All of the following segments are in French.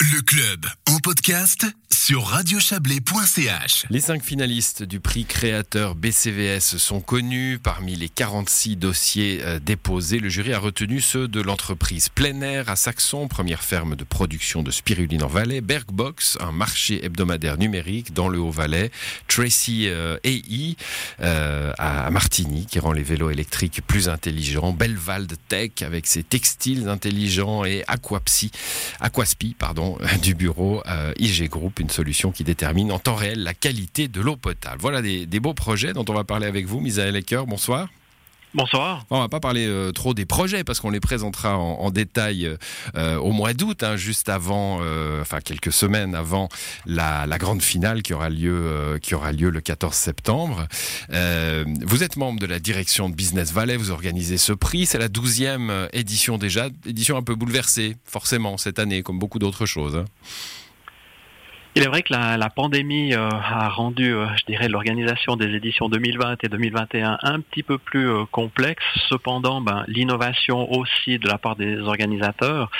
Le club en podcast sur radiochablais.ch. Les cinq finalistes du prix créateur BCVS sont connus. Parmi les 46 dossiers euh, déposés, le jury a retenu ceux de l'entreprise Plein Air à Saxon, première ferme de production de spiruline en Valais, Bergbox, un marché hebdomadaire numérique dans le Haut-Valais, Tracy euh, AI euh, à Martigny qui rend les vélos électriques plus intelligents, Belvald Tech avec ses textiles intelligents et Aquapsy, Aquaspi, pardon du bureau euh, IG Group, une solution qui détermine en temps réel la qualité de l'eau potable. Voilà des, beaux projets dont on va parler avec vous, Misaël Ecker. Bonsoir. Bonsoir. On va pas parler euh, trop des projets parce qu'on les présentera en, détail euh, au mois d'août, hein, juste avant, enfin quelques semaines avant la, grande finale qui aura lieu, qui aura lieu le 14 septembre. vous êtes membre de la direction de Business Valley, vous organisez ce prix, c'est la 12e édition déjà, édition un peu bouleversée forcément cette année comme beaucoup d'autres choses. Hein. Il est vrai que la, pandémie euh, a rendu, euh, je dirais, l'organisation des éditions 2020 et 2021 un petit peu plus euh, complexe. Cependant, ben, l'innovation aussi de la part des organisateurs,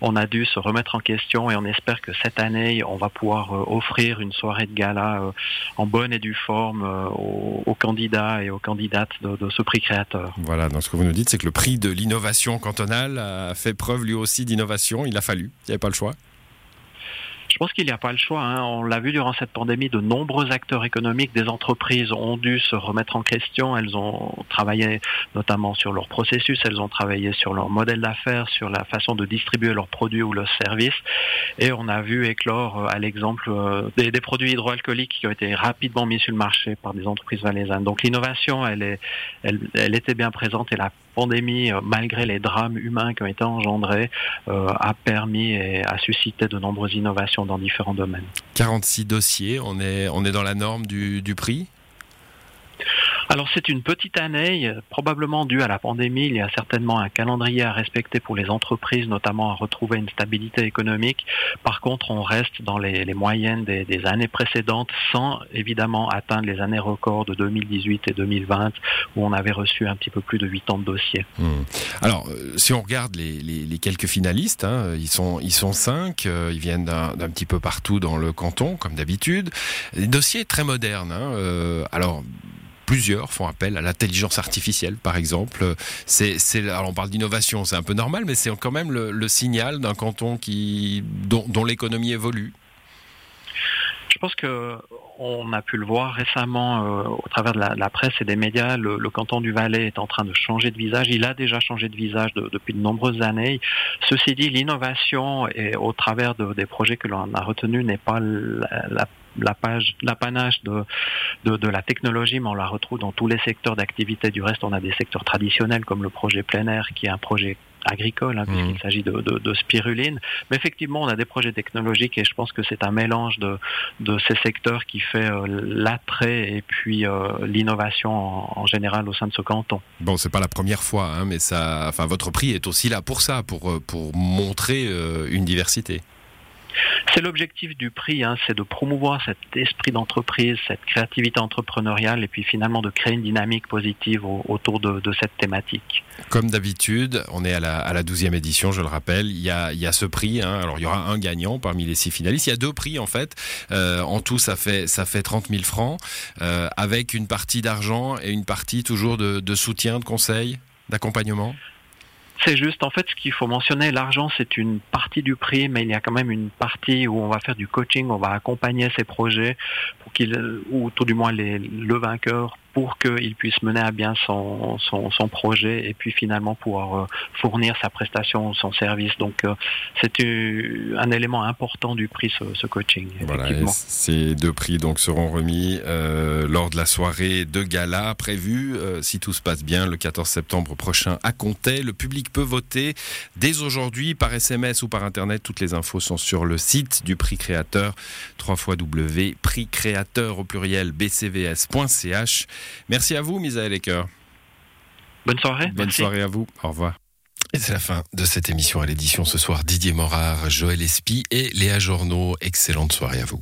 on a dû se remettre en question et on espère que cette année, on va pouvoir offrir une soirée de gala en bonne et due forme aux, candidats et aux candidates de, de, ce prix créateur. Voilà, donc ce que vous nous dites, c'est que le prix de l'innovation cantonale a fait preuve lui aussi d'innovation. Il a fallu, il n'y avait pas le choix. Pense qu'il n'y a pas le choix. Hein. On l'a vu durant cette pandémie, de nombreux acteurs économiques, des entreprises ont dû se remettre en question. Elles ont travaillé notamment sur leur processus, elles ont travaillé sur leur modèle d'affaires, sur la façon de distribuer leurs produits ou leurs services. Et on a vu éclore, euh, à l'exemple, euh, des, produits hydroalcooliques qui ont été rapidement mis sur le marché par des entreprises valaisannes. Donc l'innovation, elle, est, elle, était bien présente et la pandémie, euh, malgré les drames humains qui ont été engendrés, a permis et a suscité de nombreuses innovations dans différents domaines. 46 dossiers, on est, on est dans la norme du prix? Alors c'est une petite année, probablement due à la pandémie. Il y a certainement un calendrier à respecter pour les entreprises, notamment à retrouver une stabilité économique. Par contre, on reste dans les, moyennes des, années précédentes, sans évidemment atteindre les années records de 2018 et 2020, où on avait reçu un petit peu plus de 80 dossiers. Hmm. Alors, euh, si on regarde les, quelques finalistes, hein, ils sont ils sont cinq, euh, ils viennent d'un petit peu partout dans le canton, comme d'habitude. Des dossiers très modernes. Hein, euh, alors plusieurs font appel à l'intelligence artificielle, par exemple. C'est, on parle d'innovation, c'est un peu normal, mais c'est quand même le, signal d'un canton qui, dont, l'économie évolue. Je pense que on a pu le voir récemment euh, au travers de la, presse et des médias. Le, canton du Valais est en train de changer de visage. Il a déjà changé de visage depuis de nombreuses années. Ceci dit, l'innovation et au travers des projets que l'on a retenus n'est pas la la l'apanage de, de, la technologie, mais on la retrouve dans tous les secteurs d'activité. Du reste, on a des secteurs traditionnels comme le projet plein air, qui est un projet agricole, hein, puisqu'il mmh. s'agit de, de, spiruline. Mais effectivement, on a des projets technologiques et je pense que c'est un mélange de, de ces secteurs qui fait euh, l'attrait et puis euh, l'innovation en, général au sein de ce canton. Bon, c'est pas la première fois, hein, mais ça, enfin, votre prix est aussi là pour ça, pour, euh, pour montrer une diversité. C'est l'objectif du prix, hein, c'est de promouvoir cet esprit d'entreprise, cette créativité entrepreneuriale et puis finalement de créer une dynamique positive autour de, cette thématique. Comme d'habitude, on est à la, à 12e édition, je le rappelle, il y a, ce prix, hein. alors il y aura un gagnant parmi les six finalistes, il y a deux prix en fait, euh, en tout ça fait, ça fait 30 000 francs, euh, avec une partie d'argent et une partie toujours de, de soutien, de conseil, d'accompagnement c'est juste, en fait, ce qu'il faut mentionner, l'argent, c'est une partie du prix, mais il y a quand même une partie où on va faire du coaching, on va accompagner ces projets pour qu'ils, ou tout du moins les, le vainqueur pour qu'il puisse mener à bien son, son, son, projet et puis finalement pouvoir euh, fournir sa prestation, son service. Donc euh, c'est un élément important du prix, ce, ce coaching. Voilà, ces deux prix donc seront remis euh, lors de la soirée de gala prévue, euh, si tout se passe bien, le 14 septembre prochain à Comté. Le public peut voter dès aujourd'hui par SMS ou par Internet. Toutes les infos sont sur le site du prix créateur, 3 W, prix créateur au pluriel bcvs.ch. Merci à vous, Misaël Ecker. Bonne soirée. Bonne soirée à vous. Au revoir. Et c'est la fin de cette émission à l'édition ce soir. Didier Morard, Joël Espy et Léa Journeau. Excellente soirée à vous.